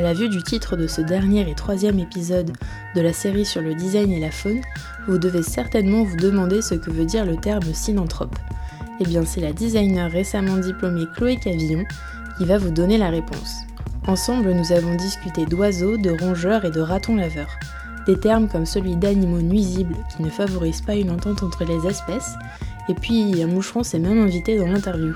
À la vue du titre de ce dernier et troisième épisode de la série sur le design et la faune, vous devez certainement vous demander ce que veut dire le terme synanthrope. Eh bien, c'est la designer récemment diplômée Chloé Cavillon qui va vous donner la réponse. Ensemble, nous avons discuté d'oiseaux, de rongeurs et de ratons laveurs. Des termes comme celui d'animaux nuisibles qui ne favorisent pas une entente entre les espèces, et puis un moucheron s'est même invité dans l'interview.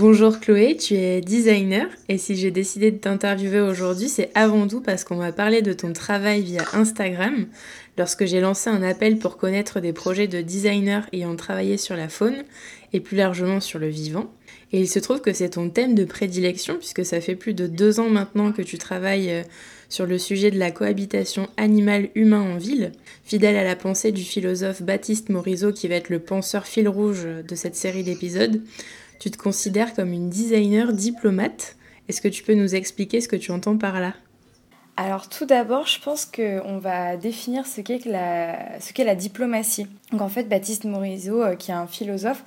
Bonjour Chloé, tu es designer et si j'ai décidé de t'interviewer aujourd'hui, c'est avant tout parce qu'on m'a parlé de ton travail via Instagram lorsque j'ai lancé un appel pour connaître des projets de designers ayant travaillé sur la faune et plus largement sur le vivant. Et il se trouve que c'est ton thème de prédilection puisque ça fait plus de deux ans maintenant que tu travailles euh, sur le sujet de la cohabitation animal-humain en ville, fidèle à la pensée du philosophe Baptiste Morisot qui va être le penseur fil rouge de cette série d'épisodes. Tu te considères comme une designer diplomate. Est-ce que tu peux nous expliquer ce que tu entends par là? Alors tout d'abord, je pense qu'on va définir ce qu'est la, diplomatie. Donc en fait, Baptiste Morisot, euh, qui est un philosophe,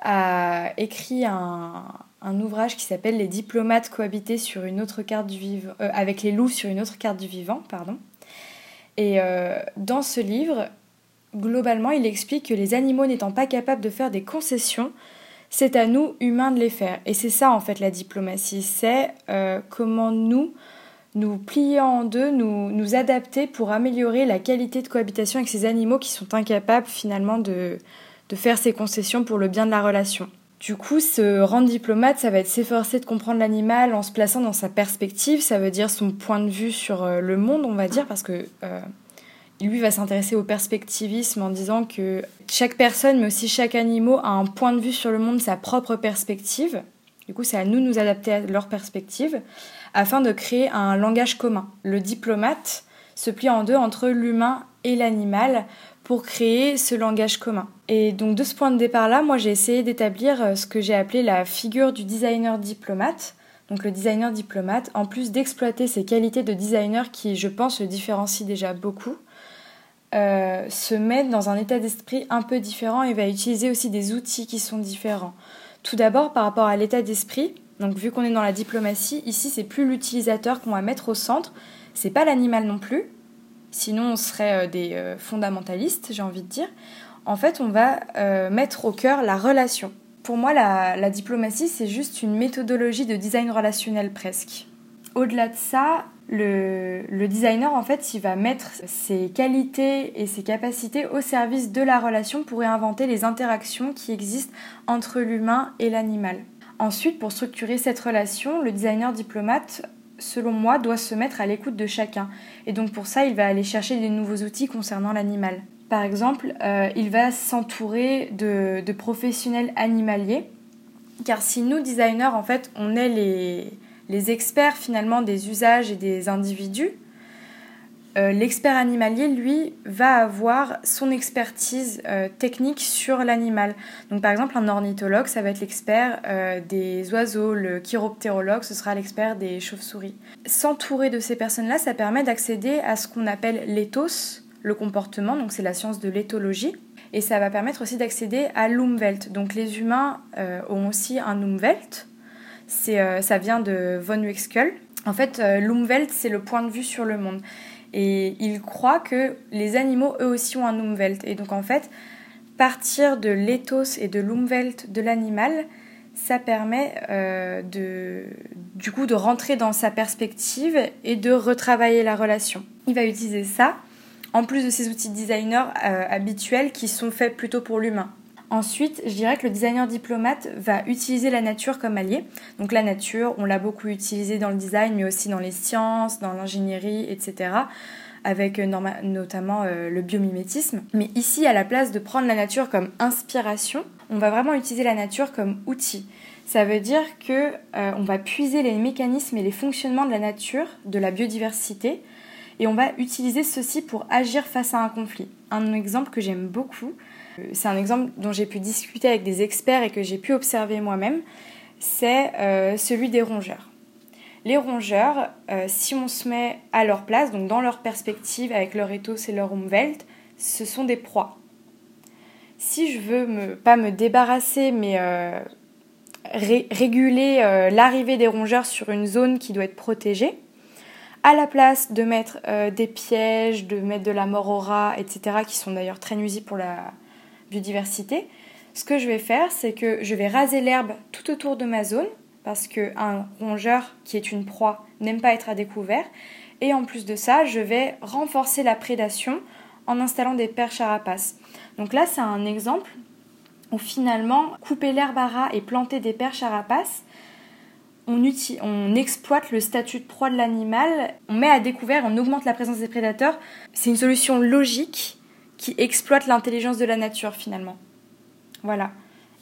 a écrit un, ouvrage qui s'appelle Les diplomates cohabités sur une autre carte du vivant, euh, avec les loups sur une autre carte du vivant, pardon. Et euh, dans ce livre, globalement, il explique que les animaux n'étant pas capables de faire des concessions, c'est à nous, humains, de les faire. Et c'est ça, en fait, la diplomatie. C'est euh, comment nous, nous plier en deux, nous, nous adapter pour améliorer la qualité de cohabitation avec ces animaux qui sont incapables, finalement, de, de faire ces concessions pour le bien de la relation. Du coup, se rendre diplomate, ça va être s'efforcer de comprendre l'animal en se plaçant dans sa perspective, ça veut dire son point de vue sur euh, le monde, on va dire, parce que euh, lui va s'intéresser au perspectivisme en disant que chaque personne, mais aussi chaque animal, a un point de vue sur le monde, sa propre perspective. Du coup, c'est à nous de nous adapter à leur perspective afin de créer un langage commun. Le diplomate se plie en deux entre l'humain et l'animal pour créer ce langage commun. Et donc de ce point de départ-là, moi j'ai essayé d'établir euh, ce que j'ai appelé la figure du designer diplomate. Donc le designer diplomate, en plus d'exploiter ses qualités de designer qui, je pense, le différencient déjà beaucoup, euh, se met dans un état d'esprit un peu différent et va utiliser aussi des outils qui sont différents. Tout d'abord, par rapport à l'état d'esprit, donc vu qu'on est dans la diplomatie, ici c'est plus l'utilisateur qu'on va mettre au centre, c'est pas l'animal non plus, sinon on serait euh, des euh, fondamentalistes, j'ai envie de dire. En fait, on va mettre au cœur la relation. Pour moi, la diplomatie, c'est juste une méthodologie de design relationnel presque. Au-delà de ça, le, designer, en fait, il va mettre ses qualités et ses capacités au service de la relation pour réinventer les interactions qui existent entre l'humain et l'animal. Ensuite, pour structurer cette relation, le designer diplomate, selon moi, doit se mettre à l'écoute de chacun. Et donc pour ça, il va aller chercher des nouveaux outils concernant l'animal. Par exemple, euh, il va s'entourer de, de professionnels animaliers, car si nous, designers, en fait, on est les les experts finalement des usages et des individus, euh, l'expert animalier, lui, va avoir son expertise euh, technique sur l'animal. Donc par exemple, un ornithologue, ça va être l'expert euh, des oiseaux, le chiroptérologue, ce sera l'expert des chauves-souris. S'entourer de ces personnes-là, ça permet d'accéder à ce qu'on appelle l'éthos, le comportement, donc c'est la science de l'éthologie. Et ça va permettre aussi d'accéder à l'Umwelt. Donc les humains ont aussi un Umwelt, euh, ça vient de von Uexküll. En fait, euh, l'Umwelt, c'est le point de vue sur le monde. Et il croit que les animaux, eux aussi, ont un Umwelt. Et donc, en fait, partir de l'éthos et de l'Umwelt de l'animal, ça permet euh, de, du coup de rentrer dans sa perspective et de retravailler la relation. Il va utiliser ça en plus de ses outils designer habituels qui sont faits plutôt pour l'humain. Ensuite, je dirais que le designer diplomate va utiliser la nature comme allié. Donc la nature, on l'a beaucoup utilisé dans le design, mais aussi dans les sciences, dans l'ingénierie, etc. avec notamment le biomimétisme. Mais ici, à la place de prendre la nature comme inspiration, on va vraiment utiliser la nature comme outil. Ça veut dire que on va puiser les mécanismes et les fonctionnements de la nature, de la biodiversité, et on va utiliser ceci pour agir face à un conflit. Un exemple que j'aime beaucoup, euh, c'est un exemple dont j'ai pu discuter avec des experts et que j'ai pu observer moi-même, c'est euh, celui des rongeurs. Les rongeurs, euh, si on se met à leur place, donc dans leur perspective, avec leur ethos et leur umwelt, ce sont des proies. Si je veux pas me débarrasser, mais réguler l'arrivée des rongeurs sur une zone qui doit être protégée, à la place de mettre euh, des pièges, de mettre de la mort au etc., qui sont d'ailleurs très nuisibles pour la biodiversité, ce que je vais faire, c'est que je vais raser l'herbe tout autour de ma zone, parce qu'un rongeur qui est une proie n'aime pas être à découvert, et en plus de ça, je vais renforcer la prédation en installant des perches à rapaces. Donc là, c'est un exemple où finalement, couper l'herbe à rat et planter des perches à rapaces, on, exploite le statut de proie de l'animal, on met à découvert, on augmente la présence des prédateurs. C'est une solution logique qui exploite l'intelligence de la nature finalement. Voilà.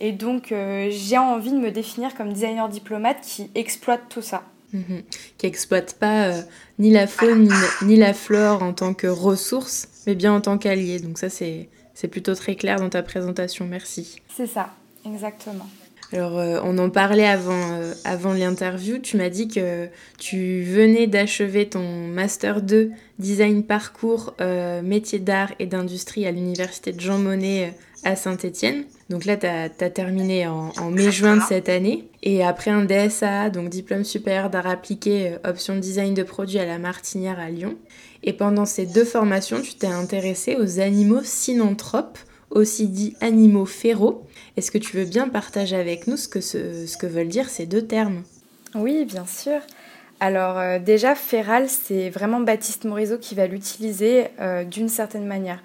Et donc euh, j'ai envie de me définir comme designer diplomate qui exploite tout ça. Mhm. Qui exploite pas euh, ni la faune ni, la flore en tant que ressource, mais bien en tant qu'allié. Donc ça c'est plutôt très clair dans ta présentation. Merci. C'est ça, exactement. Alors, euh, on en parlait avant, euh, avant l'interview. Tu m'as dit que tu venais d'achever ton Master 2 Design Parcours euh, Métier d'art et d'industrie à l'Université de Jean Monnet à Saint-Étienne. Donc là, tu as, terminé en, en mai-juin de cette année. Et après un DSA, donc diplôme supérieur d'art appliqué, option design de produits à la Martinière à Lyon. Et pendant ces deux formations, tu t'es intéressé aux animaux synanthropes aussi dit animaux féraux. Est-ce que tu veux bien partager avec nous ce que, ce, que veulent dire ces deux termes? Oui, bien sûr. Alors euh, déjà, féral, c'est vraiment Baptiste Morisot qui va l'utiliser euh, d'une certaine manière.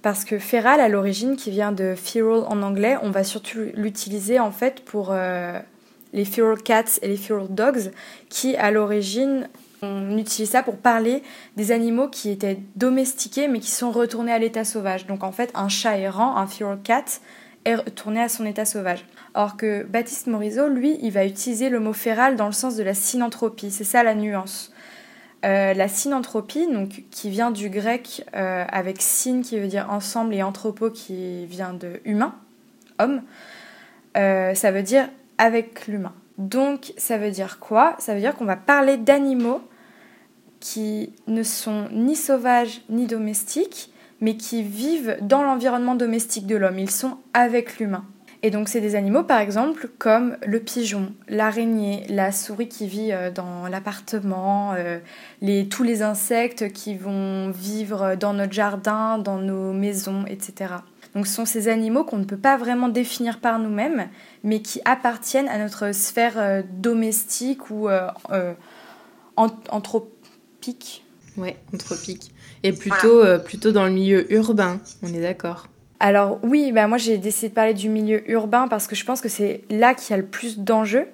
Parce que féral, à l'origine, qui vient de feral en anglais, on va surtout l'utiliser en fait pour euh, les feral cats et les feral dogs, qui à l'origine on utilise ça pour parler des animaux qui étaient domestiqués mais qui sont retournés à l'état sauvage. Donc en fait, un chat errant, un feral cat, est retourné à son état sauvage. Or que Baptiste Morisot, lui, il va utiliser le mot féral dans le sens de la synanthropie. C'est ça la nuance. Euh, la synanthropie, donc, qui vient du grec euh, avec syn qui veut dire ensemble et anthropo qui vient de humain, homme, euh, ça veut dire avec l'humain. Donc ça veut dire quoi? Ça veut dire qu'on va parler d'animaux qui ne sont ni sauvages ni domestiques, mais qui vivent dans l'environnement domestique de l'homme. Ils sont avec l'humain. Et donc c'est des animaux par exemple comme le pigeon, l'araignée, la souris qui vit euh, dans l'appartement, euh, tous les insectes qui vont vivre dans notre jardin, dans nos maisons, etc. Donc ce sont ces animaux qu'on ne peut pas vraiment définir par nous-mêmes, mais qui appartiennent à notre sphère euh, domestique ou anthropique. Ouais, anthropique. Et plutôt, euh, plutôt dans le milieu urbain, on est d'accord. Alors oui, bah moi j'ai décidé de parler du milieu urbain parce que je pense que c'est là qu'il y a le plus d'enjeux.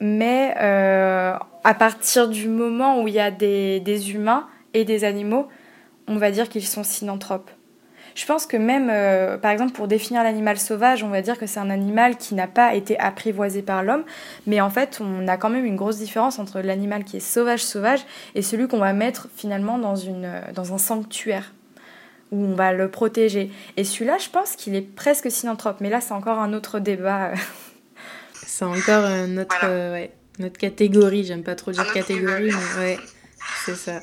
Mais euh, à partir du moment où il y a des, des humains et des animaux, on va dire qu'ils sont synanthropes. Je pense que même, euh, par exemple, pour définir l'animal sauvage, on va dire que c'est un animal qui n'a pas été apprivoisé par l'homme, mais en fait, on a quand même une grosse différence entre l'animal qui est sauvage-sauvage et celui qu'on va mettre finalement dans, une, dans un sanctuaire où on va le protéger. Et celui-là, je pense qu'il est presque synanthrope, mais là, c'est encore un autre débat. c'est encore notre, euh, notre catégorie, j'aime pas trop dire catégorie, mais ouais, c'est ça.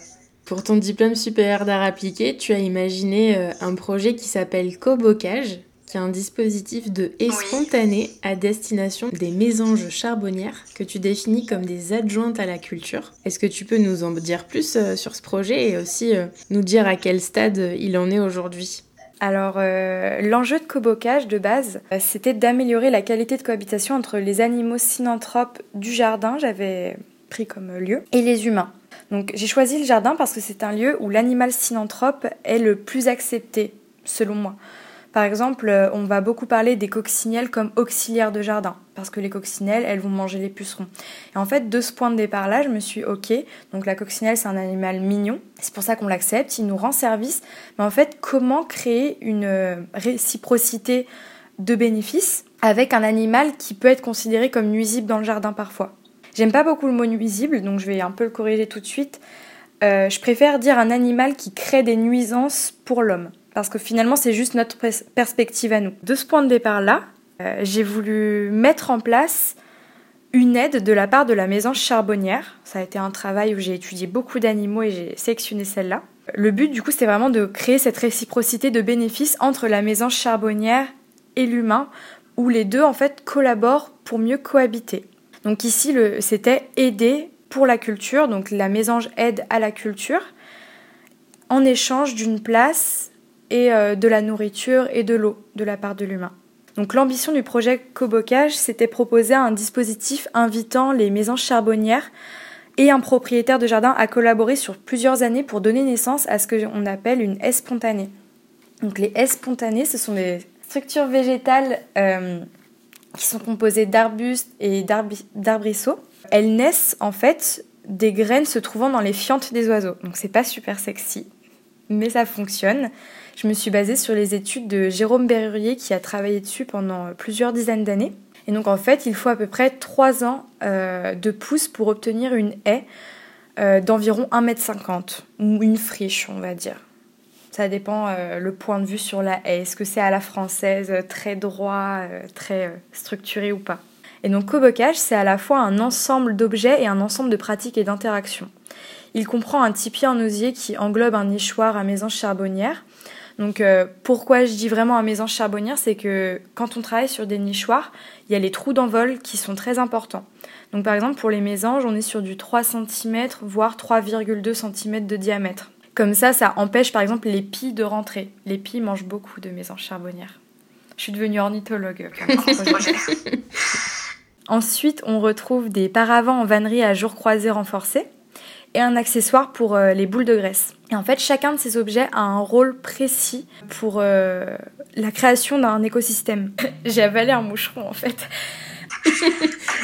Pour ton diplôme supérieur d'art appliqué, tu as imaginé euh, un projet qui s'appelle Cobocage, qui est un dispositif de haie spontanée à destination des mésanges charbonnières que tu définis comme des adjointes à la culture. Est-ce que tu peux nous en dire plus euh, sur ce projet et aussi euh, nous dire à quel stade il en est aujourd'hui? Alors, l'enjeu de cobocage de base, c'était d'améliorer la qualité de cohabitation entre les animaux synanthropes du jardin, j'avais pris comme lieu, et les humains. J'ai choisi le jardin parce que c'est un lieu où l'animal synanthrope est le plus accepté, selon moi. Par exemple, euh, on va beaucoup parler des coccinelles comme auxiliaires de jardin, parce que les coccinelles, elles vont manger les pucerons. Et en fait, de ce point de départ-là, je me suis ok, donc la coccinelle, c'est un animal mignon, c'est pour ça qu'on l'accepte, il nous rend service, mais en fait, comment créer une euh, réciprocité de bénéfices avec un animal qui peut être considéré comme nuisible dans le jardin parfois? J'aime pas beaucoup le mot nuisible, donc je vais un peu le corriger tout de suite. Euh, je préfère dire un animal qui crée des nuisances pour l'homme parce que finalement c'est juste notre perspective à nous. De ce point de départ-là, euh, j'ai voulu mettre en place une aide de la part de la maison charbonnière. Ça a été un travail où j'ai étudié beaucoup d'animaux et j'ai sélectionné celle-là. Le but du coup c'est vraiment de créer cette réciprocité de bénéfices entre la maison charbonnière et l'humain où les deux en fait collaborent pour mieux cohabiter. Donc ici c'était aider pour la culture, donc la mésange aide à la culture en échange d'une place et euh, de la nourriture et de l'eau de la part de l'humain. Donc l'ambition du projet Cobocage, c'était proposer un dispositif invitant les maisons charbonnières et un propriétaire de jardin à collaborer sur plusieurs années pour donner naissance à ce qu'on appelle une haie spontanée. Donc les haies spontanées, ce sont des structures végétales euh, qui sont composées d'arbustes et d'arbrisseaux. Elles naissent en fait des graines se trouvant dans les fientes des oiseaux. Donc c'est pas super sexy, mais ça fonctionne je me suis basée sur les études de Jérôme Berrurier qui a travaillé dessus pendant plusieurs dizaines d'années. Et donc en fait, il faut à peu près 3 ans euh, de pousse pour obtenir une haie euh, d'environ 1m50, ou une friche, on va dire. Ça dépend euh, le point de vue sur la haie. Est-ce que c'est à la française, très droit, très structuré ou pas? Et donc cobocage, c'est à la fois un ensemble d'objets et un ensemble de pratiques et d'interactions. Il comprend un tipi en osier qui englobe un nichoir à maison charbonnière, donc euh, pourquoi je dis vraiment à maison charbonnière, c'est que quand on travaille sur des nichoirs, il y a les trous d'envol qui sont très importants. Donc par exemple pour les mésanges, on est sur du 3 cm voire 3,2 cm de diamètre. Comme ça, ça empêche par exemple les pies de rentrer. Les pies mangent beaucoup de mésanges charbonnières. Je suis devenue ornithologue. Ensuite, on retrouve des paravents en vannerie à jour croisé renforcés et un accessoire pour euh, les boules de graisse. Et en fait, chacun de ces objets a un rôle précis pour euh, la création d'un écosystème. J'ai avalé un moucheron en fait.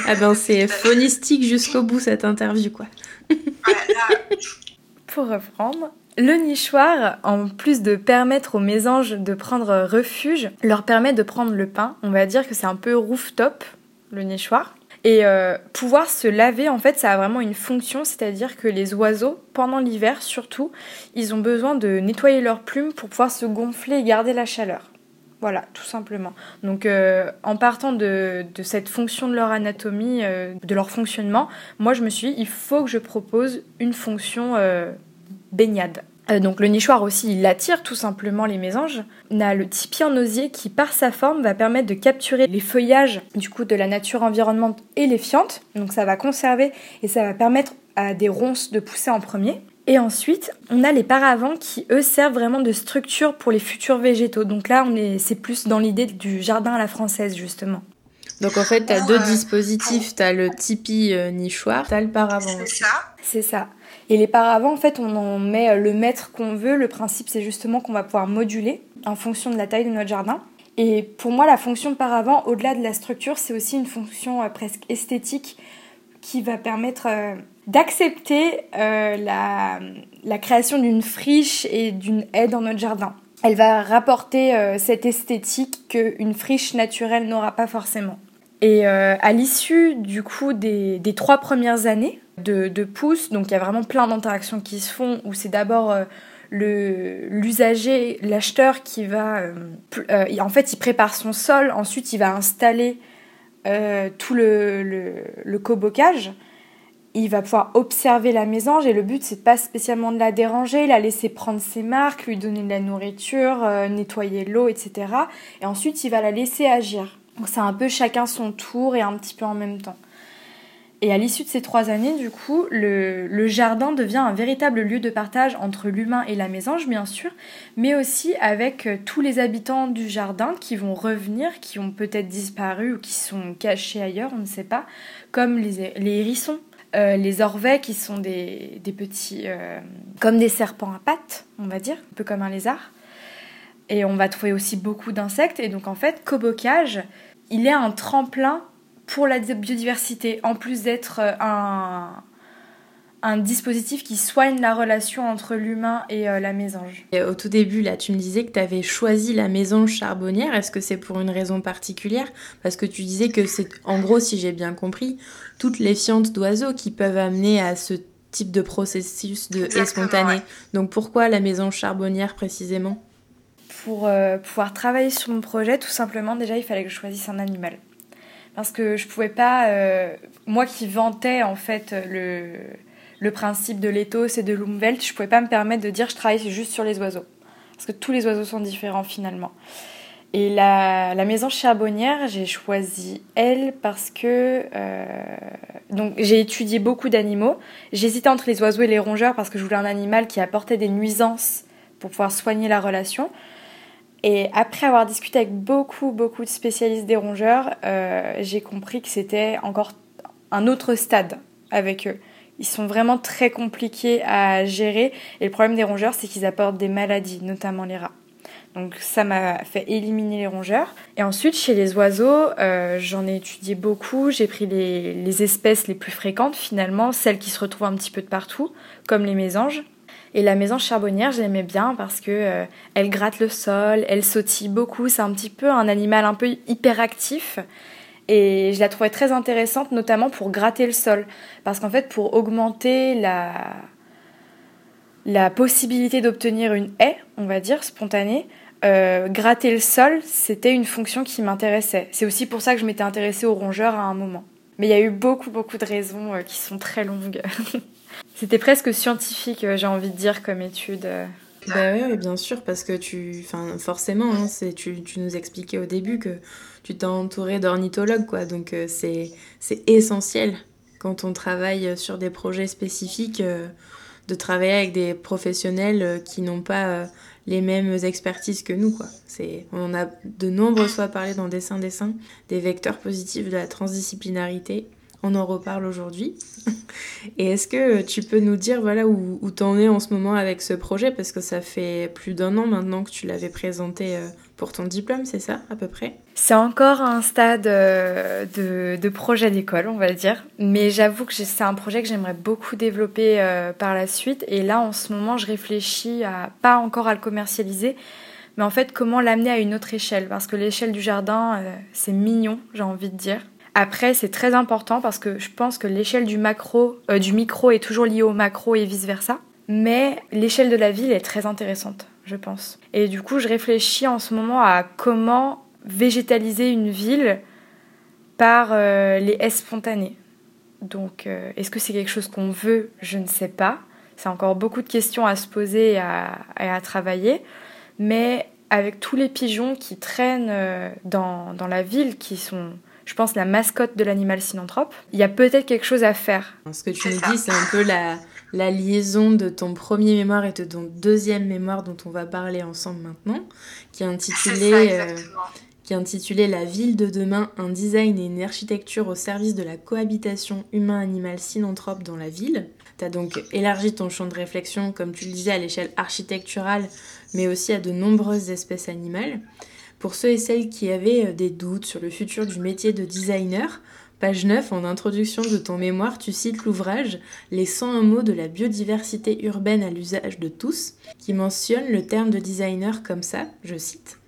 ah ben c'est phonistique jusqu'au bout cette interview quoi. pour reprendre, le nichoir, en plus de permettre aux mésanges de prendre refuge, leur permet de prendre le pain. On va dire que c'est un peu rooftop, le nichoir. Et euh, pouvoir se laver, en fait, ça a vraiment une fonction, c'est-à-dire que les oiseaux, pendant l'hiver surtout, ils ont besoin de nettoyer leurs plumes pour pouvoir se gonfler et garder la chaleur. Voilà, tout simplement. Donc, euh, en partant de, cette fonction de leur anatomie, euh, de leur fonctionnement, moi je me suis dit, il faut que je propose une fonction baignade. Euh, donc le nichoir aussi, il attire tout simplement les mésanges. On a le tipi en osier qui, par sa forme, va permettre de capturer les feuillages du coup de la nature environnante et les fientes. Donc ça va conserver et ça va permettre à des ronces de pousser en premier. Et ensuite, on a les paravents qui, eux, servent vraiment de structure pour les futurs végétaux. Donc là, on est, c'est plus dans l'idée du jardin à la française, justement. Donc en fait, tu as deux dispositifs. Tu as le tipi euh, nichoir, tu as le paravent. C'est ça. C'est ça. Et les paravents, en fait, on en met le mètre qu'on veut. Le principe, c'est justement qu'on va pouvoir moduler en fonction de la taille de notre jardin. Et pour moi, la fonction de paravent, au-delà de la structure, c'est aussi une fonction euh, presque esthétique qui va permettre euh, d'accepter euh, la, la, création d'une friche et d'une haie dans notre jardin. Elle va rapporter cette esthétique qu'une friche naturelle n'aura pas forcément. Et à l'issue du coup des, des trois premières années, de, de pouces. Donc il y a vraiment plein d'interactions qui se font où c'est d'abord euh, l'usager, l'acheteur qui va... Euh, euh, en fait, il prépare son sol, ensuite il va installer tout le, le, le, cobocage. Il va pouvoir observer la mésange et le but c'est pas spécialement de la déranger, la laisser prendre ses marques, lui donner de la nourriture, nettoyer l'eau, etc. Et ensuite il va la laisser agir. Donc c'est un peu chacun son tour et un petit peu en même temps. Et à l'issue de ces trois années, du coup, le, jardin devient un véritable lieu de partage entre l'humain et la mésange, bien sûr, mais aussi avec euh, tous les habitants du jardin qui vont revenir, qui ont peut-être disparu ou qui sont cachés ailleurs, on ne sait pas, comme les, hérissons, euh, les orvets qui sont des, petits... Euh, comme des serpents à pattes, on va dire, un peu comme un lézard. Et on va trouver aussi beaucoup d'insectes. Et donc en fait, Cobocage, il est un tremplin pour la biodiversité, en plus d'être euh, un, un dispositif qui soigne la relation entre l'humain et euh, la mésange. au tout début, là, tu me disais que tu avais choisi la mésange charbonnière. Est-ce que c'est pour une raison particulière? Parce que tu disais que c'est, en gros, si j'ai bien compris, toutes les fientes d'oiseaux qui peuvent amener à ce type de processus de spontané. Donc pourquoi la mésange charbonnière précisément? Pour euh, pouvoir travailler sur mon projet, tout simplement, déjà, il fallait que je choisisse un animal. Parce que je pouvais pas, euh, moi qui vantais en fait le le principe de l'éthos et de l'umwelt, je pouvais pas me permettre de dire je travaille juste sur les oiseaux. Parce que tous les oiseaux sont différents finalement. Et la, la maison charbonnière, j'ai choisi elle parce que euh, donc j'ai étudié beaucoup d'animaux. J'hésitais entre les oiseaux et les rongeurs parce que je voulais un animal qui apportait des nuisances pour pouvoir soigner la relation. Et après avoir discuté avec beaucoup beaucoup de spécialistes des rongeurs, euh, j'ai compris que c'était encore un autre stade avec eux. Ils sont vraiment très compliqués à gérer. Et le problème des rongeurs, c'est qu'ils apportent des maladies, notamment les rats. Donc ça m'a fait éliminer les rongeurs. Et ensuite, chez les oiseaux, euh, j'en ai étudié beaucoup. J'ai pris les, espèces les plus fréquentes, finalement, celles qui se retrouvent un petit peu de partout, comme les mésanges. Et la mésange charbonnière, je l'aimais bien parce que euh, elle gratte le sol, elle sautille beaucoup. C'est un petit peu un animal un peu hyperactif. Et je la trouvais très intéressante, notamment pour gratter le sol. Parce qu'en fait, pour augmenter la, la possibilité d'obtenir une haie, on va dire, spontanée, euh, gratter le sol, c'était une fonction qui m'intéressait. C'est aussi pour ça que je m'étais intéressée aux rongeurs à un moment. Mais il y a eu beaucoup, beaucoup de raisons euh, qui sont très longues. c'était presque scientifique, euh, j'ai envie de dire, comme étude. Bah oui, bien sûr, parce que tu, enfin, forcément, hein, c'est, tu, tu, nous expliquais au début que tu t'es entouré d'ornithologues, quoi. Donc euh, c'est, c'est essentiel quand on travaille sur des projets spécifiques euh, de travailler avec des professionnels euh, qui n'ont pas les mêmes expertises que nous, quoi. C'est, on a de nombreuses fois parlé dans Dessin Dessin des vecteurs positifs de la transdisciplinarité on en reparle aujourd'hui. Et est-ce que tu peux nous dire voilà où, où t'en es en ce moment avec ce projet? Parce que ça fait plus d'un an maintenant que tu l'avais présenté euh, pour ton diplôme, c'est ça à peu près? C'est encore un stade euh, de, projet d'école, on va dire. Mais j'avoue que c'est un projet que j'aimerais beaucoup développer euh, par la suite. Et là, en ce moment, je réfléchis à pas encore à le commercialiser, mais en fait comment l'amener à une autre échelle? Parce que l'échelle du jardin, c'est mignon, j'ai envie de dire. Après, c'est très important parce que je pense que l'échelle du macro, euh, du micro est toujours liée au macro et vice versa. Mais l'échelle de la ville est très intéressante, je pense. Et du coup, je réfléchis en ce moment à comment végétaliser une ville par euh, les haies spontanées. Donc, euh, est-ce que c'est quelque chose qu'on veut? Je ne sais pas. C'est encore beaucoup de questions à se poser et à, à travailler. Mais avec tous les pigeons qui traînent dans, dans la ville, qui sont je pense, la mascotte de l'animal synanthrope. Il y a peut-être quelque chose à faire. Ce que tu nous dis, c'est un peu la, la liaison de ton premier mémoire et de ton deuxième mémoire dont on va parler ensemble maintenant, qui est intitulé, euh, qui est intitulé La ville de demain, un design et une architecture au service de la cohabitation humain-animal synanthrope dans la ville. Tu as donc élargi ton champ de réflexion, comme tu le disais, à l'échelle architecturale, mais aussi à de nombreuses espèces animales. Pour ceux et celles qui avaient euh, des doutes sur le futur du métier de designer, page 9, en introduction de ton mémoire, tu cites l'ouvrage Les 101 mots de la biodiversité urbaine à l'usage de tous, qui mentionne le terme de designer comme ça, je cite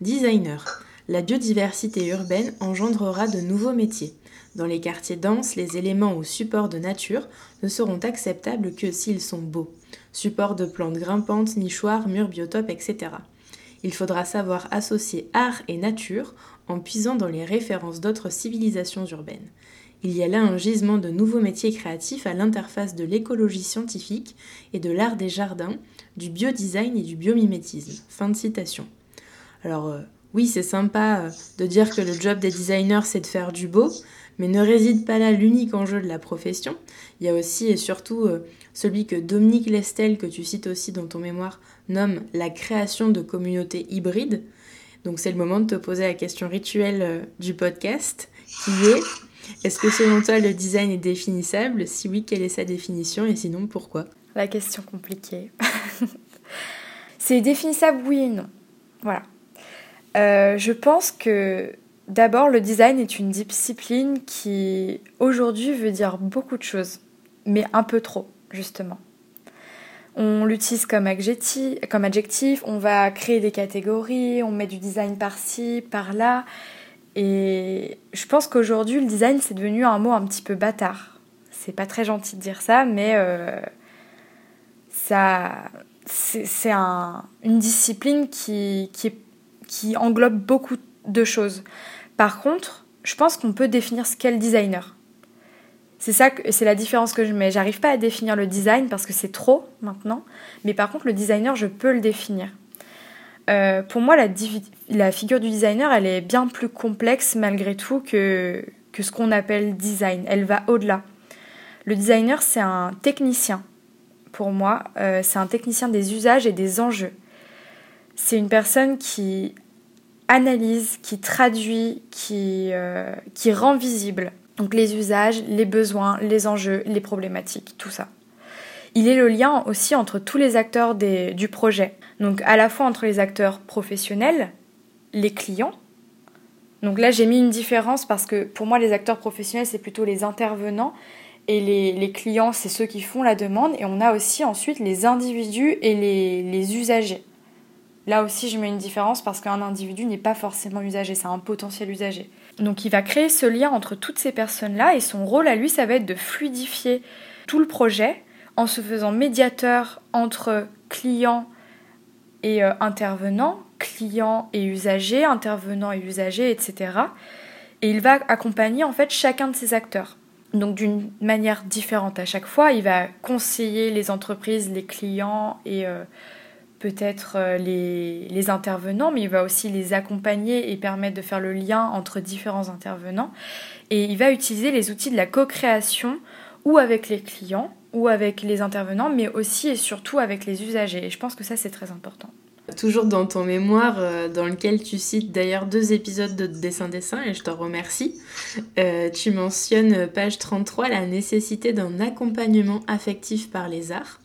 Designer. La biodiversité urbaine engendrera de nouveaux métiers. Dans les quartiers denses, les éléments ou supports de nature ne seront acceptables que s'ils sont beaux. Supports de plantes grimpantes, nichoirs, murs, biotopes, etc il faudra savoir associer art et nature en puisant dans les références d'autres civilisations urbaines. Il y a là un gisement de nouveaux métiers créatifs à l'interface de l'écologie scientifique et de l'art des jardins, du biodesign et du biomimétisme. Fin de citation. Alors euh, oui, c'est sympa euh, de dire que le job des designers c'est de faire du beau, mais ne réside pas là l'unique enjeu de la profession. Il y a aussi et surtout euh, celui que Dominique Lestel, que tu cites aussi dans ton mémoire, nomme la création de communautés hybrides. Donc c'est le moment de te poser la question rituelle euh, du podcast, qui est est-ce que selon toi le design est définissable? Si oui, quelle est sa définition? Et sinon pourquoi? La question compliquée. c'est définissable oui et non. Voilà. Euh, je pense que d'abord, le design est une discipline qui aujourd'hui veut dire beaucoup de choses, mais un peu trop, justement. On l'utilise comme adjectif, on va créer des catégories, on met du design par-ci, par-là. Et je pense qu'aujourd'hui, le design, c'est devenu un mot un petit peu bâtard. C'est pas très gentil de dire ça, mais euh, c'est un, une discipline qui englobe beaucoup de choses. Par contre, je pense qu'on peut définir ce qu'est le designer. C'est ça, c'est la différence que je mets. J'arrive pas à définir le design parce que c'est trop maintenant, mais par contre le designer, je peux le définir. Euh, pour moi, la, figure du designer, elle est bien plus complexe malgré tout que, que ce qu'on appelle design. Elle va au-delà. Le designer, c'est un technicien. Pour moi, euh, c'est un technicien des usages et des enjeux. C'est une personne qui analyse, qui traduit, qui, euh, qui rend visible donc les usages, les besoins, les enjeux, les problématiques, tout ça. Il est le lien aussi entre tous les acteurs du projet. Donc à la fois entre les acteurs professionnels, les clients. Donc là j'ai mis une différence parce que pour moi les acteurs professionnels c'est plutôt les intervenants et les, clients c'est ceux qui font la demande et on a aussi ensuite les individus et les usagers. Là aussi, je mets une différence parce qu'un individu n'est pas forcément usager, c'est un potentiel usager. Donc il va créer ce lien entre toutes ces personnes-là et son rôle à lui, ça va être de fluidifier tout le projet en se faisant médiateur entre clients et euh, intervenants, clients et usagers, intervenants et usagers, etc. Et il va accompagner en fait chacun de ces acteurs. Donc d'une manière différente à chaque fois, il va conseiller les entreprises, les clients et euh, peut-être euh, les, intervenants, mais il va aussi les accompagner et permettre de faire le lien entre différents intervenants. Et il va utiliser les outils de la co-création ou avec les clients ou avec les intervenants, mais aussi et surtout avec les usagers. Et je pense que ça, c'est très important. Toujours dans ton mémoire, euh, dans lequel tu cites d'ailleurs deux épisodes de dessin-dessin, et je t'en remercie, euh, tu mentionnes, page 33, la nécessité d'un accompagnement affectif par les arts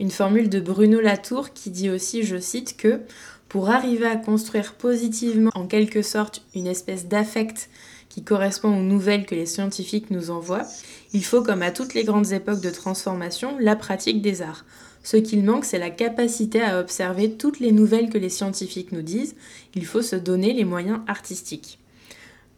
une formule de Bruno Latour qui dit aussi, je cite, que pour arriver à construire positivement en quelque sorte une espèce d'affect qui correspond aux nouvelles que les scientifiques nous envoient, il faut, comme à toutes les grandes époques de transformation, la pratique des arts. Ce qu'il manque, c'est la capacité à observer toutes les nouvelles que les scientifiques nous disent. Il faut se donner les moyens artistiques.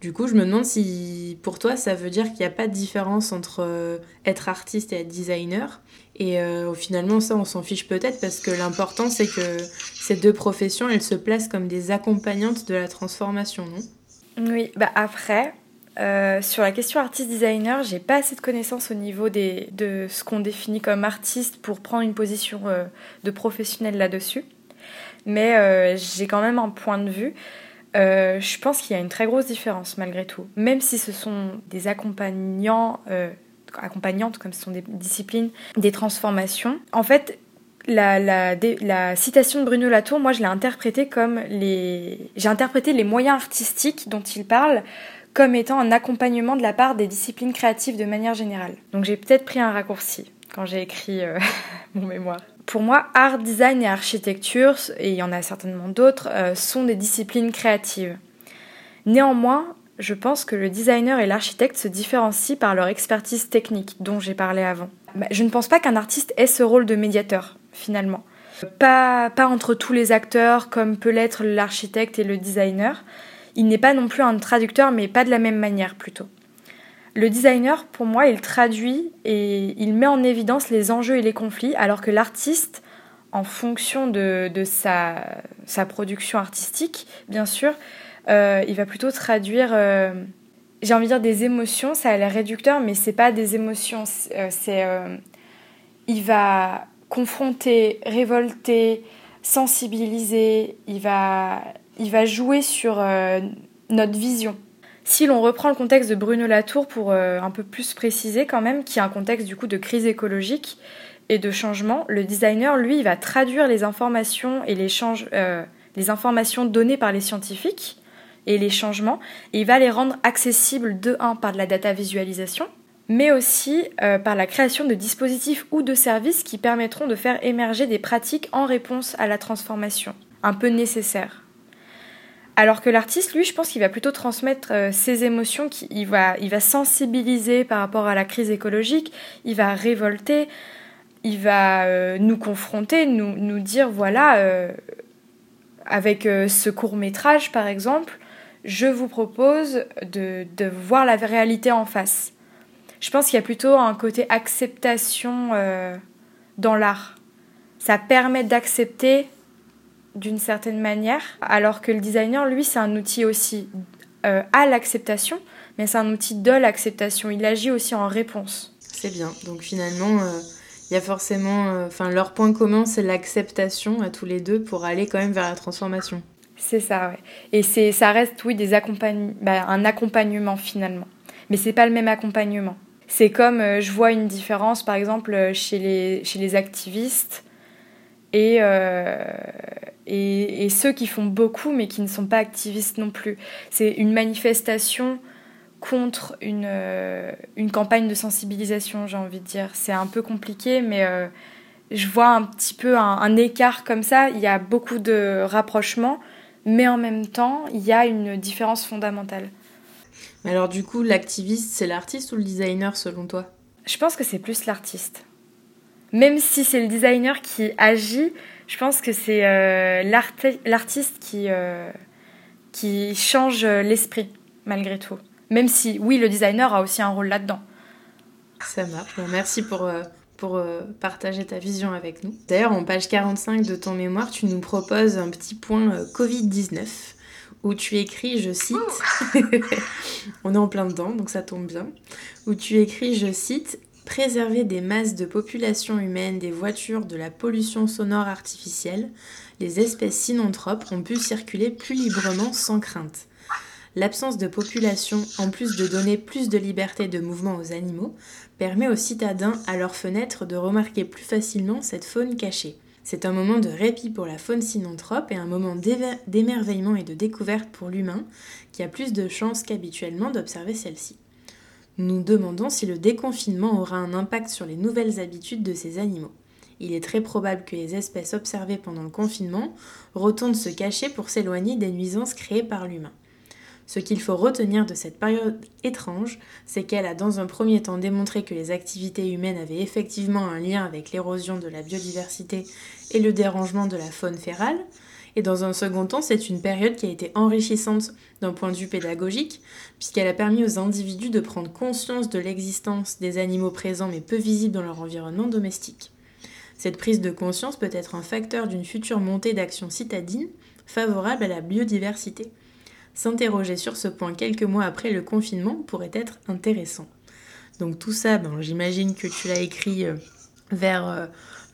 Du coup, je me demande si pour toi, ça veut dire qu'il n'y a pas de différence entre euh, être artiste et être designer. Et euh, finalement, ça, on s'en fiche peut-être parce que l'important, c'est que ces deux professions, elles se placent comme des accompagnantes de la transformation, non? Oui, bah après, euh, sur la question artiste-designer, j'ai pas assez de connaissances au niveau des, de ce qu'on définit comme artiste pour prendre une position de professionnel là-dessus. Mais j'ai quand même un point de vue. Euh, je pense qu'il y a une très grosse différence malgré tout. Même si ce sont des accompagnants, euh, accompagnantes, comme ce sont des disciplines, des transformations. En fait, la, citation de Bruno Latour, moi je l'ai interprétée comme les. J'ai interprété les moyens artistiques dont il parle comme étant un accompagnement de la part des disciplines créatives de manière générale. Donc j'ai peut-être pris un raccourci quand j'ai écrit euh, mon mémoire pour moi, art, design et architecture, et il y en a certainement d'autres, euh, sont des disciplines créatives. Néanmoins, je pense que le designer et l'architecte se différencient par leur expertise technique dont j'ai parlé avant. Bah, je ne pense pas qu'un artiste ait ce rôle de médiateur, finalement. Pas, pas entre tous les acteurs comme peut l'être l'architecte et le designer. Il n'est pas non plus un traducteur, mais pas de la même manière plutôt. Le designer, pour moi, il traduit et il met en évidence les enjeux et les conflits, alors que l'artiste, en fonction de, sa, production artistique, bien sûr, euh, il va plutôt traduire, euh, j'ai envie de dire des émotions, ça a l'air réducteur, mais c'est pas des émotions, c'est, euh, il va confronter, révolter, sensibiliser, il va, il va jouer sur notre vision si l'on reprend le contexte de Bruno Latour pour euh, un peu plus préciser quand même, qui est un contexte du coup de crise écologique et de changement, le designer, lui, il va traduire les informations et les, euh, les informations données par les scientifiques et les changements, et il va les rendre accessibles de un par de la data visualisation, mais aussi euh, par la création de dispositifs ou de services qui permettront de faire émerger des pratiques en réponse à la transformation, un peu nécessaire Alors que l'artiste, lui, je pense qu'il va plutôt transmettre euh, ses émotions, il va, il va sensibiliser par rapport à la crise écologique, il va révolter, il va euh, nous confronter, nous, nous dire, voilà, euh, avec ce court métrage, par exemple, je vous propose de, de, voir la réalité en face. Je pense qu'il y a plutôt un côté acceptation dans l'art. Ça permet d'accepter d'une certaine manière, alors que le designer, lui, c'est un outil aussi euh, à l'acceptation, mais c'est un outil de l'acceptation. Il agit aussi en réponse. C'est bien. Donc finalement, euh, il y a forcément, euh, enfin, leur point commun, c'est l'acceptation à tous les deux pour aller quand même vers la transformation. C'est ça, ouais. Et c'est, ça reste, oui, des bah, un accompagnement finalement. Mais c'est pas le même accompagnement. C'est comme, je vois une différence, par exemple, chez les, chez les activistes et, et, ceux qui font beaucoup mais qui ne sont pas activistes non plus. C'est une manifestation contre une, euh, une campagne de sensibilisation, j'ai envie de dire. C'est un peu compliqué, mais euh, je vois un petit peu un, écart comme ça. Il y a beaucoup de rapprochements, mais en même temps, il y a une différence fondamentale. Alors du coup, l'activiste, c'est l'artiste ou le designer selon toi? Je pense que c'est plus l'artiste. Même si c'est le designer qui agit, je pense que c'est euh, l'artiste qui, euh, qui change l'esprit, malgré tout. Même si, oui, le designer a aussi un rôle là-dedans. Ça marche. Merci pour, euh, pour partager ta vision avec nous. D'ailleurs, en page 45 de ton mémoire, tu nous proposes un petit point Covid-19 où tu écris, je cite, on est en plein dedans, donc ça tombe bien, où tu écris, je cite, préserver des masses de population humaine des voitures de la pollution sonore artificielle, les espèces synanthropes ont pu circuler plus librement sans crainte. L'absence de population, en plus de donner plus de liberté de mouvement aux animaux, permet aux citadins à leurs fenêtres de remarquer plus facilement cette faune cachée. C'est un moment de répit pour la faune synanthrope et un moment d'émerveillement et de découverte pour l'humain qui a plus de chances qu'habituellement d'observer celle-ci. Nous demandons si le déconfinement aura un impact sur les nouvelles habitudes de ces animaux. Il est très probable que les espèces observées pendant le confinement retournent se cacher pour s'éloigner des nuisances créées par l'humain. Ce qu'il faut retenir de cette période étrange, c'est qu'elle a dans un premier temps démontré que les activités humaines avaient effectivement un lien avec l'érosion de la biodiversité et le dérangement de la faune férale, et dans un second temps, c'est une période qui a été enrichissante d'un point de vue pédagogique, puisqu'elle a permis aux individus de prendre conscience de l'existence des animaux présents mais peu visibles dans leur environnement domestique. Cette prise de conscience peut être un facteur d'une future montée d'action citadine favorable à la biodiversité. S'interroger sur ce point quelques mois après le confinement pourrait être intéressant. Donc tout ça, ben, j'imagine que tu l'as écrit euh, vers euh,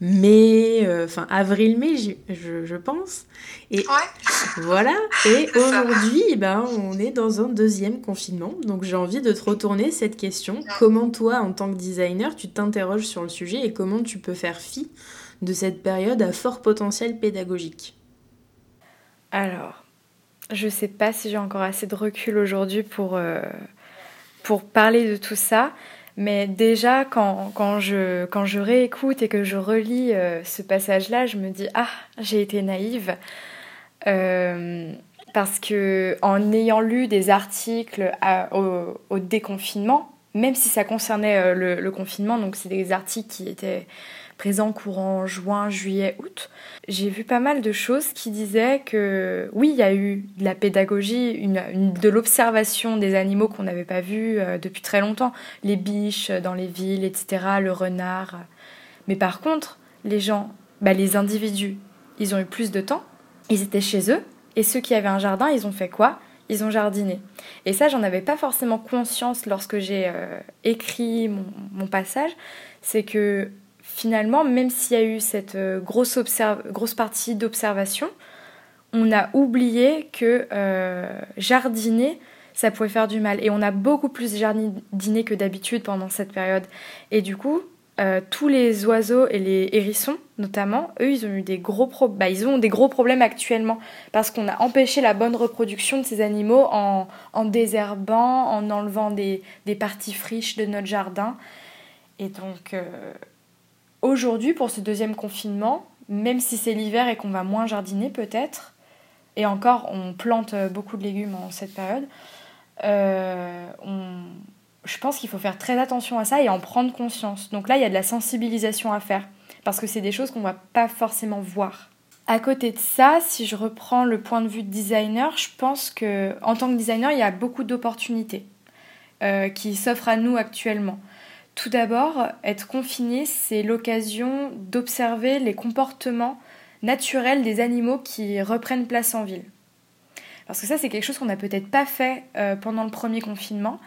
mai, euh, enfin avril-mai, je, pense. Et voilà. Et aujourd'hui, ben, on est dans un deuxième confinement. Donc j'ai envie de te retourner cette question. Comment toi, en tant que designer, tu t'interroges sur le sujet et comment tu peux faire fi de cette période à fort potentiel pédagogique? Alors, je sais pas si j'ai encore assez de recul aujourd'hui pour, euh, pour parler de tout ça. Mais déjà, quand, je, réécoute et que je relis euh, ce passage-là, je me dis Ah, j'ai été naïve. Euh, parce que en ayant lu des articles au, déconfinement, même si ça concernait euh, le, confinement, donc c'est des articles qui étaient présent courant juin, juillet, août, j'ai vu pas mal de choses qui disaient que oui, il y a eu de la pédagogie, une, de l'observation des animaux qu'on n'avait pas vus euh, depuis très longtemps, les biches dans les villes, etc., le renard. Mais par contre, les gens, bah, les individus, ils ont eu plus de temps, ils étaient chez eux, et ceux qui avaient un jardin, ils ont fait quoi? Ils ont jardiné. Et ça, j'en avais pas forcément conscience lorsque j'ai euh, écrit mon, mon passage. C'est que finalement, même s'il y a eu cette euh, grosse, grosse partie d'observation, on a oublié que euh, jardiner, ça pouvait faire du mal. Et on a beaucoup plus jardiné que d'habitude pendant cette période. Et du coup, euh, tous les oiseaux et les hérissons, notamment, eux, ils ont eu des gros, bah, ils ont des gros problèmes actuellement parce qu'on a empêché la bonne reproduction de ces animaux en, en désherbant, en enlevant des, des, parties friches de notre jardin. Et donc, aujourd'hui, pour ce deuxième confinement, même si c'est l'hiver et qu'on va moins jardiner peut-être, et encore, on plante beaucoup de légumes en cette période, euh, je pense qu'il faut faire très attention à ça et en prendre conscience. Donc là, il y a de la sensibilisation à faire, parce que c'est des choses qu'on ne va pas forcément voir. À côté de ça, si je reprends le point de vue de designer, je pense que en tant que designer, il y a beaucoup d'opportunités euh, qui s'offrent à nous actuellement. Tout d'abord, être confiné, c'est l'occasion d'observer les comportements naturels des animaux qui reprennent place en ville. Parce que ça, c'est quelque chose qu'on n'a peut-être pas fait euh, pendant le premier confinement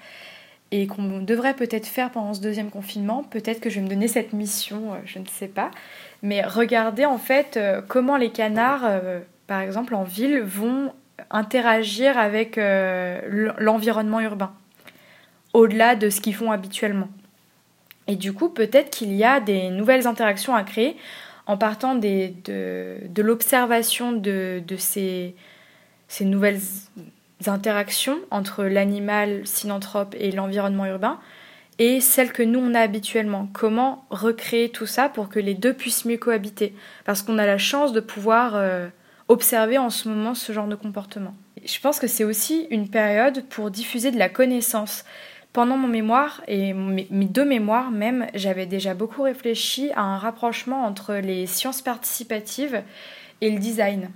et qu'on devrait peut-être faire pendant ce deuxième confinement. Peut-être que je vais me donner cette mission, euh, je ne sais pas. Mais regardez en fait euh, comment les canards, par exemple en ville, vont interagir avec l'environnement urbain, au-delà de ce qu'ils font habituellement. Et du coup, peut-être qu'il y a des nouvelles interactions à créer en partant de, l'observation de, ces nouvelles interactions entre l'animal synanthrope et l'environnement urbain et celles que nous on a habituellement. Comment recréer tout ça pour que les deux puissent mieux cohabiter? Parce qu'on a la chance de pouvoir euh, observer en ce moment ce genre de comportement. Je pense que c'est aussi une période pour diffuser de la connaissance. Pendant mon mémoire et mes deux mémoires même, j'avais déjà beaucoup réfléchi à un rapprochement entre les sciences participatives et le design.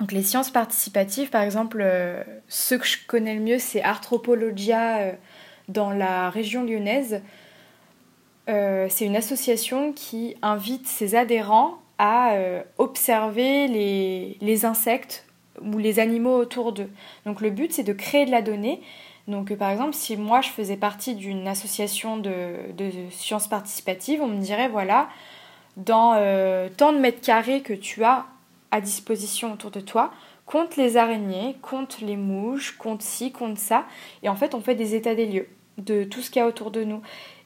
Donc les sciences participatives, par exemple, euh, ce que je connais le mieux, c'est Arthropologia euh, dans la région lyonnaise. Euh, c'est une association qui invite ses adhérents à observer les, les, insectes ou les animaux autour d'eux. Donc le but, c'est de créer de la donnée. Donc par exemple, si moi je faisais partie d'une association de, sciences participatives, on me dirait, voilà, dans tant de mètres carrés que tu as à disposition autour de toi, compte les araignées, compte les mouches, compte ci, compte ça. Et en fait, on fait des états des lieux de tout ce qu'il y a autour de nous.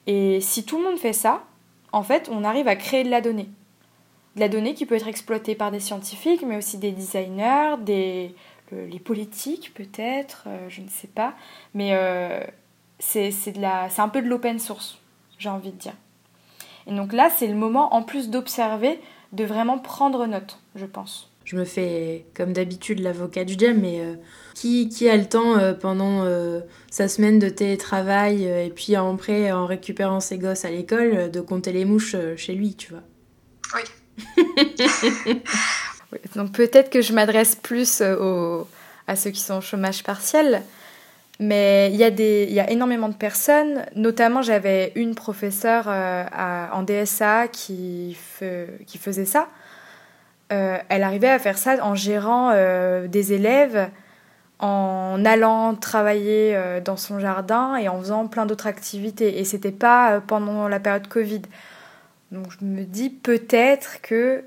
Et si tout le monde fait ça, en fait, on arrive à créer de la donnée. De la donnée qui peut être exploitée par des scientifiques, mais aussi des designers, des, les politiques peut-être, euh, je ne sais pas. Mais euh, c'est un peu de l'open source, j'ai envie de dire. Et donc là, c'est le moment, en plus d'observer, de vraiment prendre note, je pense. Je me fais, comme d'habitude, l'avocat du diable, mais euh, qui, qui, a le temps euh, pendant euh, sa semaine de télétravail et puis après, en récupérant ses gosses à l'école, de compter les mouches chez lui, tu vois Oui. Donc peut-être que je m'adresse plus à ceux qui sont au chômage partiel, mais il y, a y a énormément de personnes, notamment j'avais une professeure euh, en DSA qui, qui faisait ça. Euh, elle arrivait à faire ça en gérant euh, des élèves, en allant travailler dans son jardin et en faisant plein d'autres activités. Et c'était pas pendant la période Covid. Donc je me dis peut-être que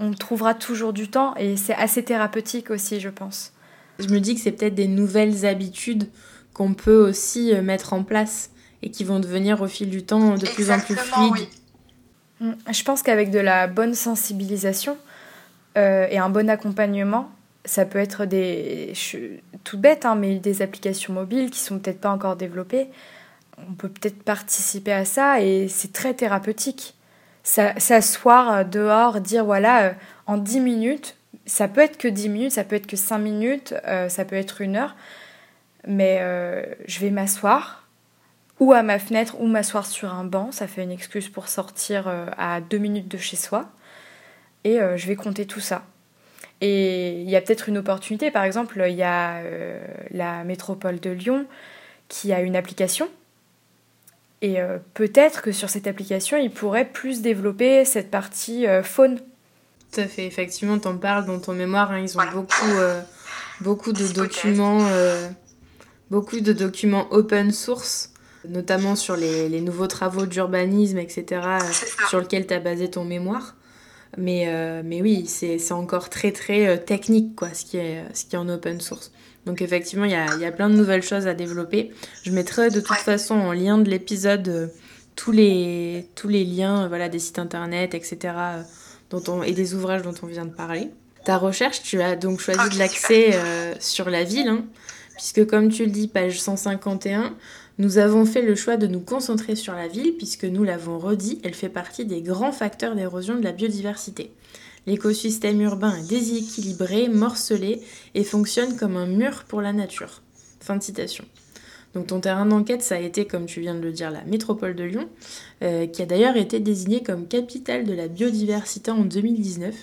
on trouvera toujours du temps et c'est assez thérapeutique aussi, je pense je me dis que c'est peut-être des nouvelles habitudes qu'on peut aussi euh, mettre en place et qui vont devenir au fil du temps de plus en plus fluides. Mm. Je pense qu'avec de la bonne sensibilisation euh, et un bon accompagnement, ça peut être des tout bête, hein, mais des applications mobiles qui sont peut-être pas encore développées. On peut peut-être participer à ça et c'est très thérapeutique. S'asseoir dehors, dire voilà, euh, en 10 minutes, ça peut être que 10 minutes, ça peut être que 5 minutes, euh, ça peut être une heure, mais euh, je vais m'asseoir ou à ma fenêtre ou m'asseoir sur un banc, ça fait une excuse pour sortir euh, à 2 minutes de chez soi, et je vais compter tout ça. Et il y a peut-être une opportunité, par exemple, il y a la métropole de Lyon qui a une application. Et peut-être que sur cette application, ils pourraient plus développer cette partie faune tout à fait, effectivement, t'en parles dans ton mémoire, hein, ils ont beaucoup, euh, beaucoup de documents, euh, beaucoup de documents open source, notamment sur les, les nouveaux travaux d'urbanisme, etc., sur lesquels tu as basé ton mémoire. Mais, euh, mais oui, c'est encore très très technique, quoi, ce qui, est, ce qui est en open source. Donc effectivement, il y a, y a, plein de nouvelles choses à développer. Je mettrai de toute façon en lien de l'épisode tous, les, tous les liens voilà, des sites internet, etc et des ouvrages dont on vient de parler. Ta recherche, tu as donc choisi de l'accès euh, sur la ville, hein, puisque comme tu le dis, page 151, nous avons fait le choix de nous concentrer sur la ville, puisque nous l'avons redit, elle fait partie des grands facteurs d'érosion de la biodiversité. L'écosystème urbain est déséquilibré, morcelé et fonctionne comme un mur pour la nature. Fin de citation. Donc ton terrain d'enquête, ça a été, comme tu viens de le dire, la métropole de Lyon, euh, qui a d'ailleurs été désignée comme capitale de la biodiversité en 2019.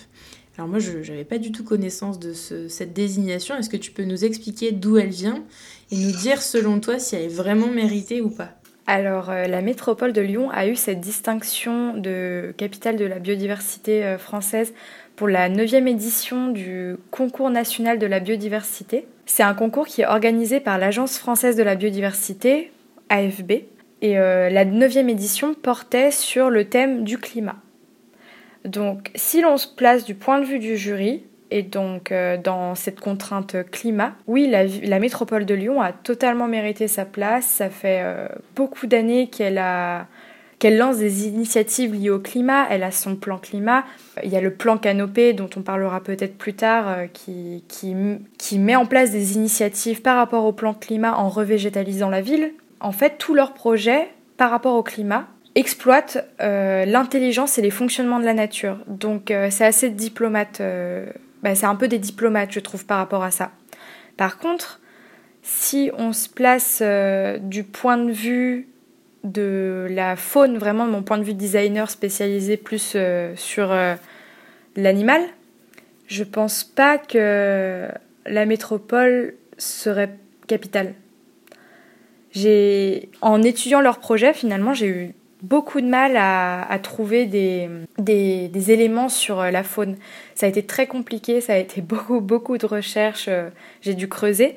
Alors moi, je n'avais pas du tout connaissance de cette désignation. Est-ce que tu peux nous expliquer d'où elle vient et nous dire, selon toi, si elle est vraiment méritée ou pas? Alors, euh, la métropole de Lyon a eu cette distinction de capitale de la biodiversité euh, française pour la 9e édition du concours national de la biodiversité. C'est un concours qui est organisé par l'Agence française de la biodiversité, AFB, et euh, la 9e édition portait sur le thème du climat. Donc, si l'on se place du point de vue du jury, et donc, euh, dans cette contrainte climat, oui, la, métropole de Lyon a totalement mérité sa place. Ça fait euh, beaucoup d'années qu'elle lance des initiatives liées au climat. Elle a son plan climat. Il y a le plan canopé, dont on parlera peut-être plus tard, euh, qui, met en place des initiatives par rapport au plan climat en revégétalisant la ville. En fait, tous leurs projets par rapport au climat exploitent l'intelligence et les fonctionnements de la nature. Donc, c'est assez diplomate bah, c'est un peu des diplomates, je trouve, par rapport à ça. Par contre, si on se place euh, du point de vue de la faune, vraiment mon point de vue designer spécialisé plus euh, sur euh, l'animal, je pense pas que la métropole serait capitale. J'ai, en étudiant leur projet, finalement, j'ai eu beaucoup de mal à, trouver des, éléments sur euh, la faune. Ça a été très compliqué, ça a été beaucoup, beaucoup de recherches, euh, j'ai dû creuser.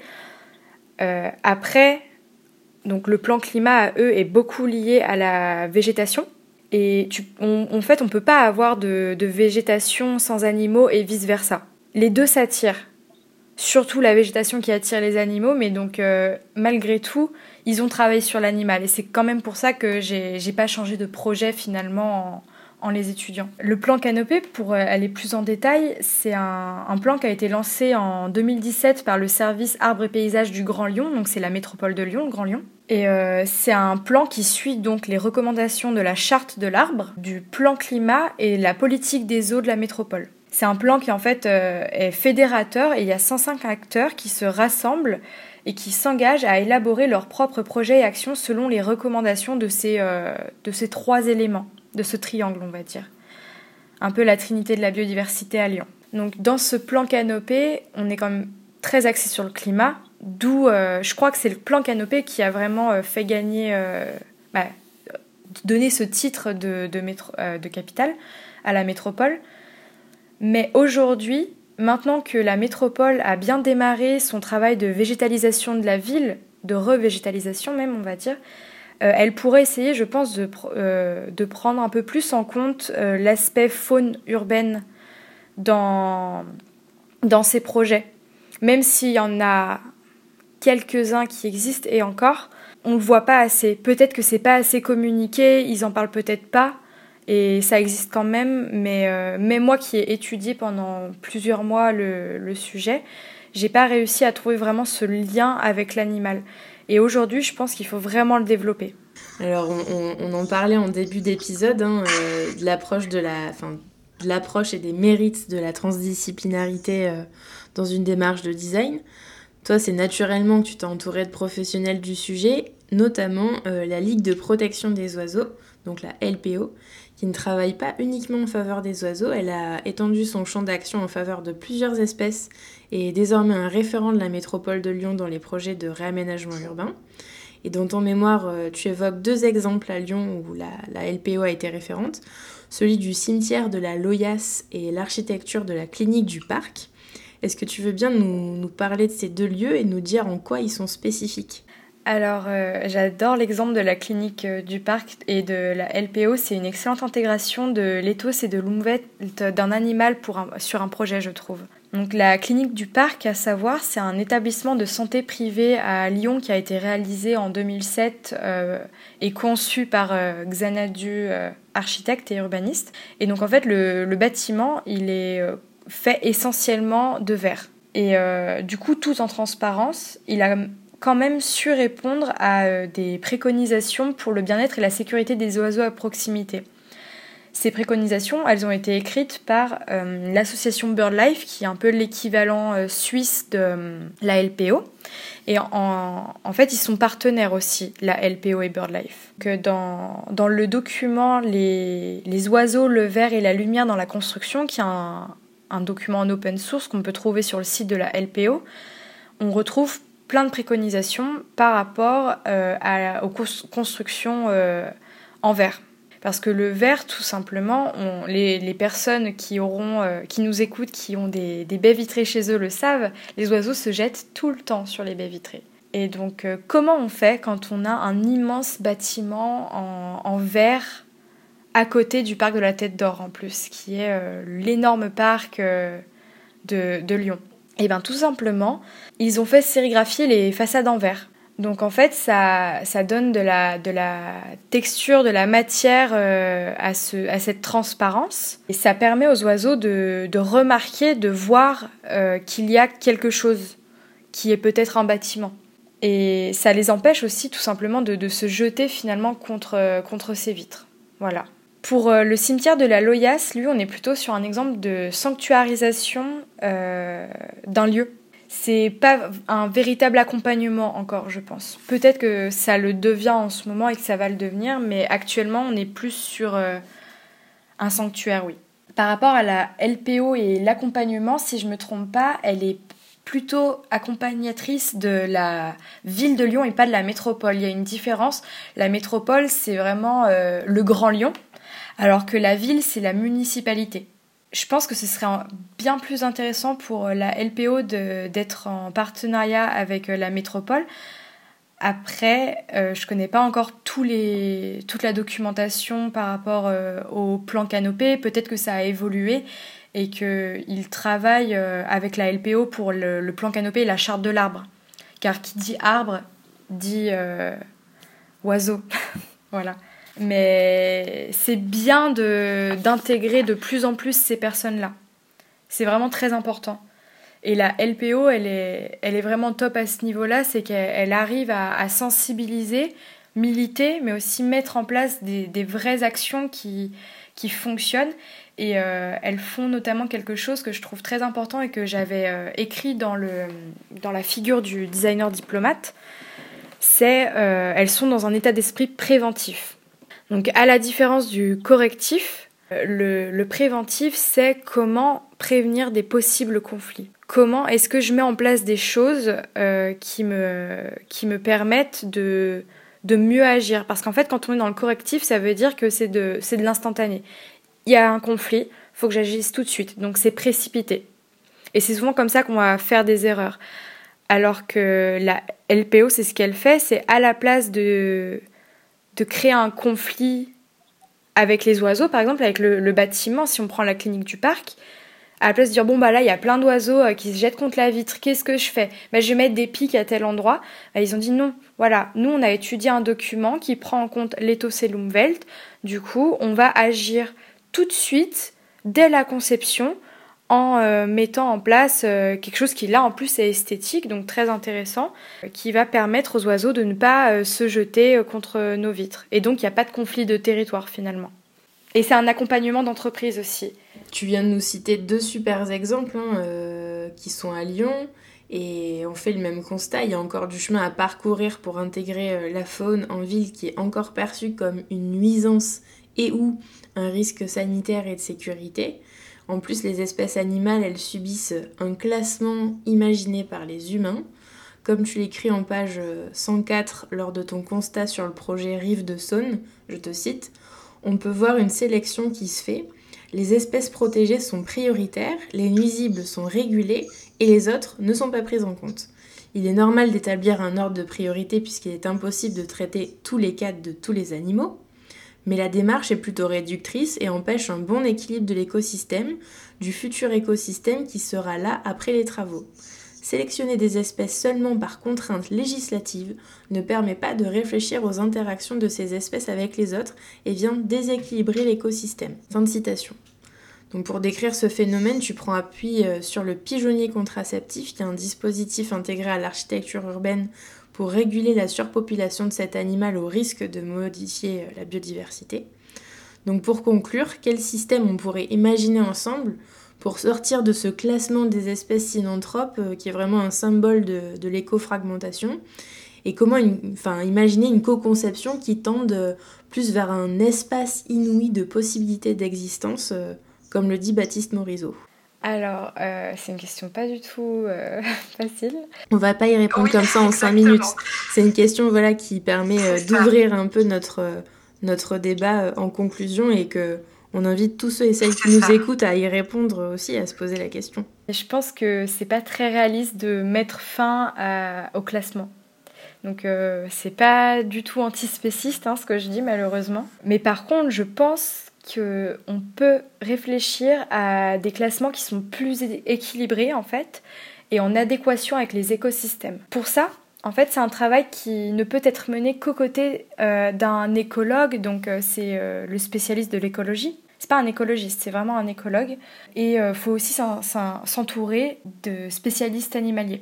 Euh, après, donc le plan climat à eux est beaucoup lié à la végétation. Et en fait, on ne peut pas avoir de, de végétation sans animaux et vice-versa. Les deux s'attirent surtout la végétation qui attire les animaux, mais donc euh, malgré tout, ils ont travaillé sur l'animal. Et c'est quand même pour ça que j'ai pas changé de projet finalement en, les étudiant. Le plan Canopé, pour euh, aller plus en détail, c'est un, plan qui a été lancé en 2017 par le service Arbres et Paysages du Grand Lyon, donc c'est la métropole de Lyon, le Grand Lyon. Et euh, c'est un plan qui suit donc les recommandations de la charte de l'arbre, du plan climat et la politique des eaux de la métropole. C'est un plan qui en fait euh, est fédérateur et il y a 105 acteurs qui se rassemblent et qui s'engagent à élaborer leurs propres projets et actions selon les recommandations de ces, euh, de ces trois éléments, de ce triangle on va dire. Un peu la trinité de la biodiversité à Lyon. Donc dans ce plan canopé, on est quand même très axé sur le climat, d'où euh, je crois que c'est le plan canopé qui a vraiment fait gagner, bah, donner ce titre de, de, de capitale à la métropole. Mais aujourd'hui, maintenant que la métropole a bien démarré son travail de végétalisation de la ville, de revégétalisation même, on va dire, euh, elle pourrait essayer, je pense, de, euh, de, prendre un peu plus en compte euh, l'aspect faune urbaine dans, dans ses projets. Même s'il y en a quelques-uns qui existent et encore, on ne le voit pas assez. Peut-être que c'est pas assez communiqué, ils en parlent peut-être pas. Et ça existe quand même, mais euh, moi qui ai étudié pendant plusieurs mois le, le sujet, j'ai pas réussi à trouver vraiment ce lien avec l'animal. Et aujourd'hui, je pense qu'il faut vraiment le développer. Alors, on, en parlait en début d'épisode, hein, euh, de l'approche de la, enfin, l'approche et des mérites de la transdisciplinarité euh, dans une démarche de design. Toi, c'est naturellement que tu t'es entouré de professionnels du sujet, notamment la Ligue de protection des oiseaux, donc la LPO, qui ne travaille pas uniquement en faveur des oiseaux, elle a étendu son champ d'action en faveur de plusieurs espèces et est désormais un référent de la métropole de Lyon dans les projets de réaménagement urbain. Et dans ton mémoire, euh, tu évoques deux exemples à Lyon où la, LPO a été référente, celui du cimetière de la Loyasse et l'architecture de la clinique du parc. Est-ce que tu veux bien nous, nous parler de ces deux lieux et nous dire en quoi ils sont spécifiques? Alors, euh, j'adore l'exemple de la clinique euh, du parc et de la LPO. C'est une excellente intégration de l'éthos et de l'oumvette d'un animal sur un projet, je trouve. Donc, la clinique du parc, à savoir, c'est un établissement de santé privé à Lyon qui a été réalisé en 2007 euh, et conçu par Xanadu, architecte et urbaniste. Et donc, en fait, le, le bâtiment, il est fait essentiellement de verre. Et du coup, tout en transparence, il a quand même su répondre à euh, des préconisations pour le bien-être et la sécurité des oiseaux à proximité. Ces préconisations, elles ont été écrites par euh, l'association BirdLife, qui est un peu l'équivalent euh, suisse de la LPO. Et en, fait, ils sont partenaires aussi, la LPO et BirdLife. Que dans, dans le document les, les, oiseaux, le verre et la lumière dans la construction, qui est un, un document en open source qu'on peut trouver sur le site de la LPO, on retrouve plein de préconisations par rapport à, aux constructions en verre. Parce que le verre, tout simplement, les, personnes qui, auront, euh, qui nous écoutent, qui ont des, baies vitrées chez eux le savent, les oiseaux se jettent tout le temps sur les baies vitrées. Et donc, euh, comment on fait quand on a un immense bâtiment en, verre à côté du parc de la Tête d'Or en plus, qui est euh, l'énorme parc de, de Lyon? Et eh bien tout simplement, ils ont fait sérigraphier les façades en verre. Donc en fait, ça, ça donne de la, de la texture, de la matière euh, à, ce, à cette transparence. Et ça permet aux oiseaux de, de remarquer, de voir euh, qu'il y a quelque chose qui est peut-être un bâtiment. Et ça les empêche aussi tout simplement de, de se jeter finalement contre, contre ces vitres. Voilà. Pour euh, le cimetière de la Loyasse, lui, on est plutôt sur un exemple de sanctuarisation d'un lieu c'est pas un véritable accompagnement encore, je pense. Peut-être que ça le devient en ce moment et que ça va le devenir, mais actuellement, on est plus sur euh, un sanctuaire, oui. Par rapport à la LPO et l'accompagnement, si je me trompe pas, elle est plutôt accompagnatrice de la ville de Lyon et pas de la métropole. Il y a une différence. La métropole, c'est vraiment euh, le Grand Lyon, alors que la ville, c'est la municipalité je pense que ce serait bien plus intéressant pour euh, la LPO d'être en partenariat avec euh, la métropole. Après, euh, je connais pas encore toute la documentation par rapport au plan canopé. Peut-être que ça a évolué et qu'ils travaillent avec la LPO pour le, le, plan canopé et la charte de l'arbre. Car qui dit arbre dit oiseau. voilà. Mais c'est bien d'intégrer de, plus en plus ces personnes-là. C'est vraiment très important. Et la LPO, elle est, elle est vraiment top à ce niveau-là, c'est qu'elle arrive à, sensibiliser, militer, mais aussi mettre en place des, des vraies actions qui, qui fonctionnent. Et euh, elles font notamment quelque chose que je trouve très important et que j'avais euh, écrit dans, le, dans la figure du designer diplomate. C'est euh, elles sont dans un état d'esprit préventif. Donc à la différence du correctif, le, préventif, c'est comment prévenir des possibles conflits. Comment est-ce que je mets en place des choses euh, qui, me, permettent de, mieux agir? Parce qu'en fait, quand on est dans le correctif, ça veut dire que c'est de, de l'instantané. Il y a un conflit, faut que j'agisse tout de suite. Donc c'est précipité. Et c'est souvent comme ça qu'on va faire des erreurs. Alors que la LPO, c'est ce qu'elle fait, c'est à la place de, de créer un conflit avec les oiseaux, par exemple, avec le, bâtiment, si on prend la clinique du parc, à la place de dire bon bah là il y a plein d'oiseaux euh, qui se jettent contre la vitre, qu'est-ce que je fais? Bah, Je vais mettre des pics à tel endroit. Bah, ils ont dit non, voilà, nous on a étudié un document qui prend en compte l'éthocellum-welt, du coup on va agir tout de suite dès la conception en euh, mettant en place euh, quelque chose qui là en plus est esthétique, donc très intéressant, euh, qui va permettre aux oiseaux de ne pas se jeter contre nos vitres. Et donc il n'y a pas de conflit de territoire finalement. Et c'est un accompagnement d'entreprise aussi. Tu viens de nous citer deux super exemples hein, qui sont à Lyon. Et on fait le même constat, il y a encore du chemin à parcourir pour intégrer la faune en ville qui est encore perçue comme une nuisance et ou un risque sanitaire et de sécurité. En plus, les espèces animales, elles subissent un classement imaginé par les humains. Comme tu l'écris en page 104 lors de ton constat sur le projet Rive de Saône, je te cite, on peut voir une sélection qui se fait. Les espèces protégées sont prioritaires, les nuisibles sont régulés et les autres ne sont pas prises en compte. Il est normal d'établir un ordre de priorité puisqu'il est impossible de traiter tous les cas de tous les animaux mais la démarche est plutôt réductrice et empêche un bon équilibre de l'écosystème, du futur écosystème qui sera là après les travaux. Sélectionner des espèces seulement par contrainte législative ne permet pas de réfléchir aux interactions de ces espèces avec les autres et vient déséquilibrer l'écosystème. Fin de citation. Donc pour décrire ce phénomène, tu prends appui euh, sur le pigeonnier contraceptif, qui est un dispositif intégré à l'architecture urbaine pour réguler la surpopulation de cet animal au risque de modifier euh, la biodiversité. Donc pour conclure, quel système on pourrait imaginer ensemble pour sortir de ce classement des espèces synanthropes euh, qui est vraiment un symbole de, l'éco-fragmentation? Et comment enfin, imaginer une co-conception qui tende euh, plus vers un espace inouï de possibilités d'existence, comme le dit Baptiste Morisot? Alors, c'est une question pas du tout facile. On va pas y répondre comme ça en 5 minutes. C'est une question voilà, qui permet d'ouvrir un peu notre, notre débat en conclusion et que on invite tous ceux et celles qui nous écoutent à y répondre aussi, à se poser la question. Je pense que c'est pas très réaliste de mettre fin au classement. Donc euh, c'est pas du tout antispéciste hein, ce que je dis malheureusement. Mais par contre, je pense qu'on peut réfléchir à des classements qui sont plus équilibrés en fait et en adéquation avec les écosystèmes. Pour ça, en fait, c'est un travail qui ne peut être mené qu'aux côtés euh, d'un écologue, donc euh, c'est euh, le spécialiste de l'écologie. C'est pas un écologiste, c'est vraiment un écologue. Et il faut aussi s'entourer de spécialistes animaliers.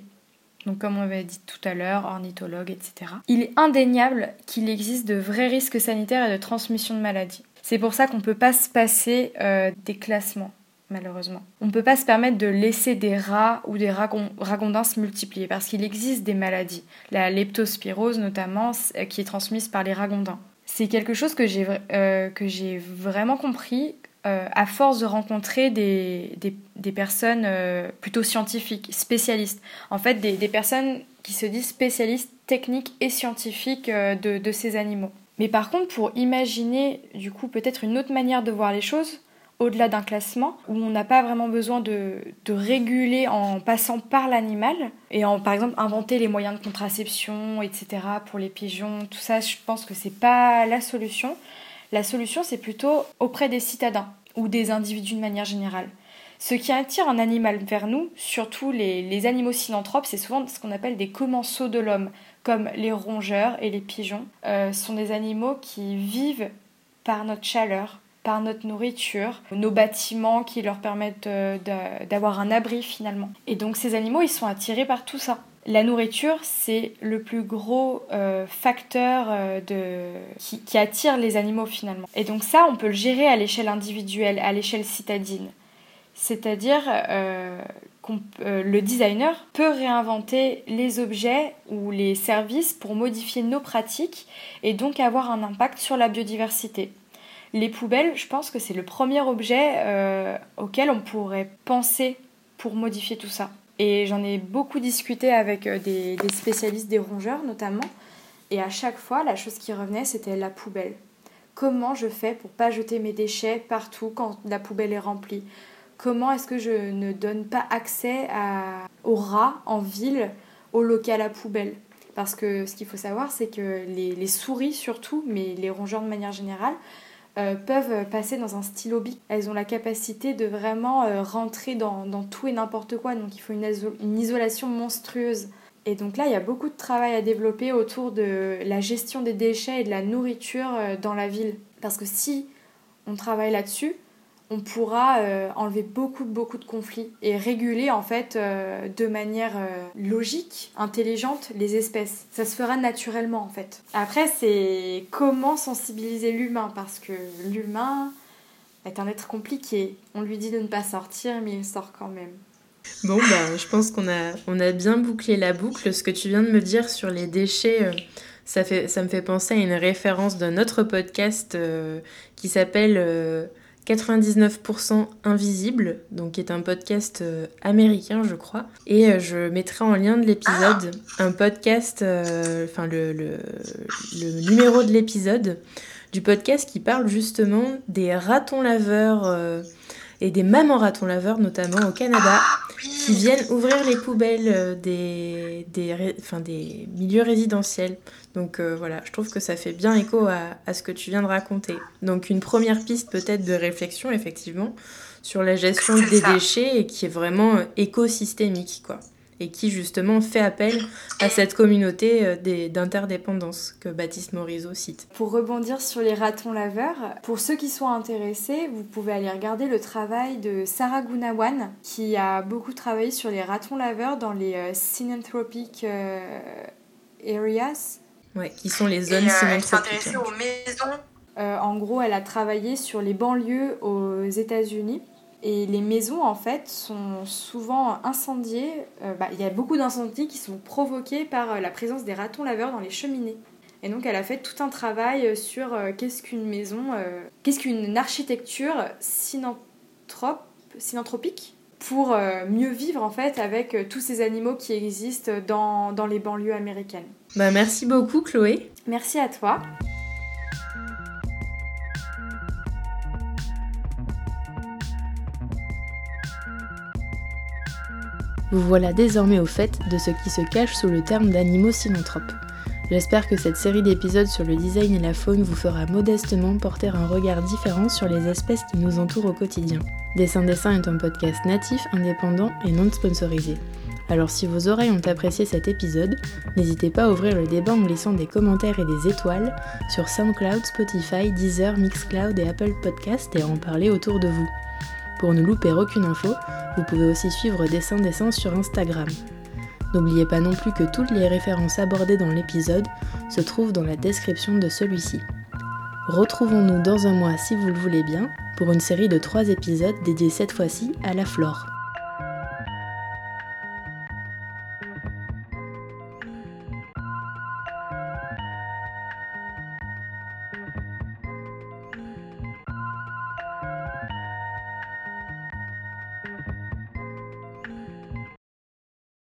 Donc, comme on avait dit tout à l'heure, ornithologues, etc. Il est indéniable qu'il existe de vrais risques sanitaires et de transmission de maladies. C'est pour ça qu'on ne peut pas se passer des classements malheureusement. On ne peut pas se permettre de laisser des rats ou des ragondins se multiplier parce qu'il existe des maladies, la leptospirose notamment, euh, qui est transmise par les ragondins. C'est quelque chose que j'ai euh, vraiment compris euh, à force de rencontrer des, personnes plutôt scientifiques, spécialistes. En fait, des, personnes qui se disent spécialistes techniques et scientifiques de ces animaux. Mais par contre, pour imaginer du coup peut-être une autre manière de voir les choses, au-delà d'un classement, où on n'a pas vraiment besoin de, réguler en passant par l'animal, et en par exemple inventer les moyens de contraception, etc. pour les pigeons, tout ça, je pense que c'est pas la solution. La solution, c'est plutôt auprès des citadins ou des individus de manière générale. Ce qui attire un animal vers nous, surtout les, animaux synanthropes, c'est souvent ce qu'on appelle des commensaux de l'homme, comme les rongeurs et les pigeons. Euh, sont des animaux qui vivent par notre chaleur, par notre nourriture, nos bâtiments qui leur permettent euh, d'avoir un abri finalement. Et donc ces animaux, ils sont attirés par tout ça. La nourriture, c'est le plus gros euh, facteur qui, attire les animaux finalement. Et donc ça, on peut le gérer à l'échelle individuelle, à l'échelle citadine. C'est-à-dire que le designer peut réinventer les objets ou les services pour modifier nos pratiques et donc avoir un impact sur la biodiversité. Les poubelles, je pense que c'est le premier objet euh, auquel on pourrait penser pour modifier tout ça. Et j'en ai beaucoup discuté avec euh, des, spécialistes des rongeurs notamment. Et à chaque fois, la chose qui revenait, c'était la poubelle. Comment je fais pour pas jeter mes déchets partout quand la poubelle est remplie? Comment est-ce que je ne donne pas accès aux rats en ville, au local à poubelle? Parce que ce qu'il faut savoir, c'est que les souris surtout, mais les rongeurs de manière générale, euh, peuvent passer dans un stylo bic. Elles ont la capacité de vraiment euh, rentrer dans, tout et n'importe quoi, donc il faut une, une, isolation monstrueuse. Et donc là, il y a beaucoup de travail à développer autour de la gestion des déchets et de la nourriture euh, dans la ville. Parce que si on travaille là-dessus, on pourra euh, enlever beaucoup, beaucoup de conflits et réguler en fait euh, de manière euh, logique, intelligente les espèces. Ça se fera naturellement en fait. Après, c'est comment sensibiliser l'humain parce que l'humain est un être compliqué. On lui dit de ne pas sortir, mais il sort quand même. Bon, bah, je pense qu'on a, bien bouclé la boucle. Ce que tu viens de me dire sur les déchets, ça me fait penser à une référence d'un autre podcast qui s'appelle 99% Invisible, donc qui est un podcast euh, américain, je crois. Et euh, je mettrai en lien de l'épisode un podcast, euh, enfin le, le, le, numéro de l'épisode du podcast qui parle justement des ratons laveurs et des mamans ratons laveurs, notamment au Canada, qui viennent ouvrir les poubelles des, des, enfin, des milieux résidentiels. Donc euh, voilà, je trouve que ça fait bien écho à, ce que tu viens de raconter. Donc une première piste peut-être de réflexion, effectivement, sur la gestion des déchets et qui est vraiment euh, écosystémique, quoi. Et qui justement fait appel à cette communauté euh, d'interdépendance que Baptiste Morisot cite. Pour rebondir sur les ratons laveurs, pour ceux qui sont intéressés, vous pouvez aller regarder le travail de Sarah Gunawan, qui a beaucoup travaillé sur les ratons laveurs dans les synanthropic areas Ouais, qui sont les zones et, euh, aux maisons en gros, elle a travaillé sur les banlieues aux États-Unis. Et les maisons, en fait, sont souvent incendiées. Bah, il y a beaucoup d'incendies qui sont provoqués par la présence des ratons laveurs dans les cheminées. Et donc, elle a fait tout un travail sur qu'est-ce qu'une maison, qu'est-ce qu'une architecture synanthropique pour euh, mieux vivre en fait avec euh, tous ces animaux qui existent dans, dans les banlieues américaines. Bah, merci beaucoup Chloé. Merci à toi. Vous voilà désormais au fait de ce qui se cache sous le terme d'animaux synanthropes. J'espère que cette série d'épisodes sur le design et la faune vous fera modestement porter un regard différent sur les espèces qui nous entourent au quotidien. Dessin Dessin est un podcast natif, indépendant et non sponsorisé. Alors si vos oreilles ont apprécié cet épisode, n'hésitez pas à ouvrir le débat en glissant des commentaires et des étoiles sur SoundCloud, Spotify, Deezer, Mixcloud et Apple Podcast et à en parler autour de vous. Pour ne louper aucune info, vous pouvez aussi suivre Dessin Dessin sur Instagram. N'oubliez pas non plus que toutes les références abordées dans l'épisode se trouvent dans la description de celui-ci. Retrouvons-nous dans un mois si vous le voulez bien pour une série de 3 épisodes dédiés cette fois-ci à la flore.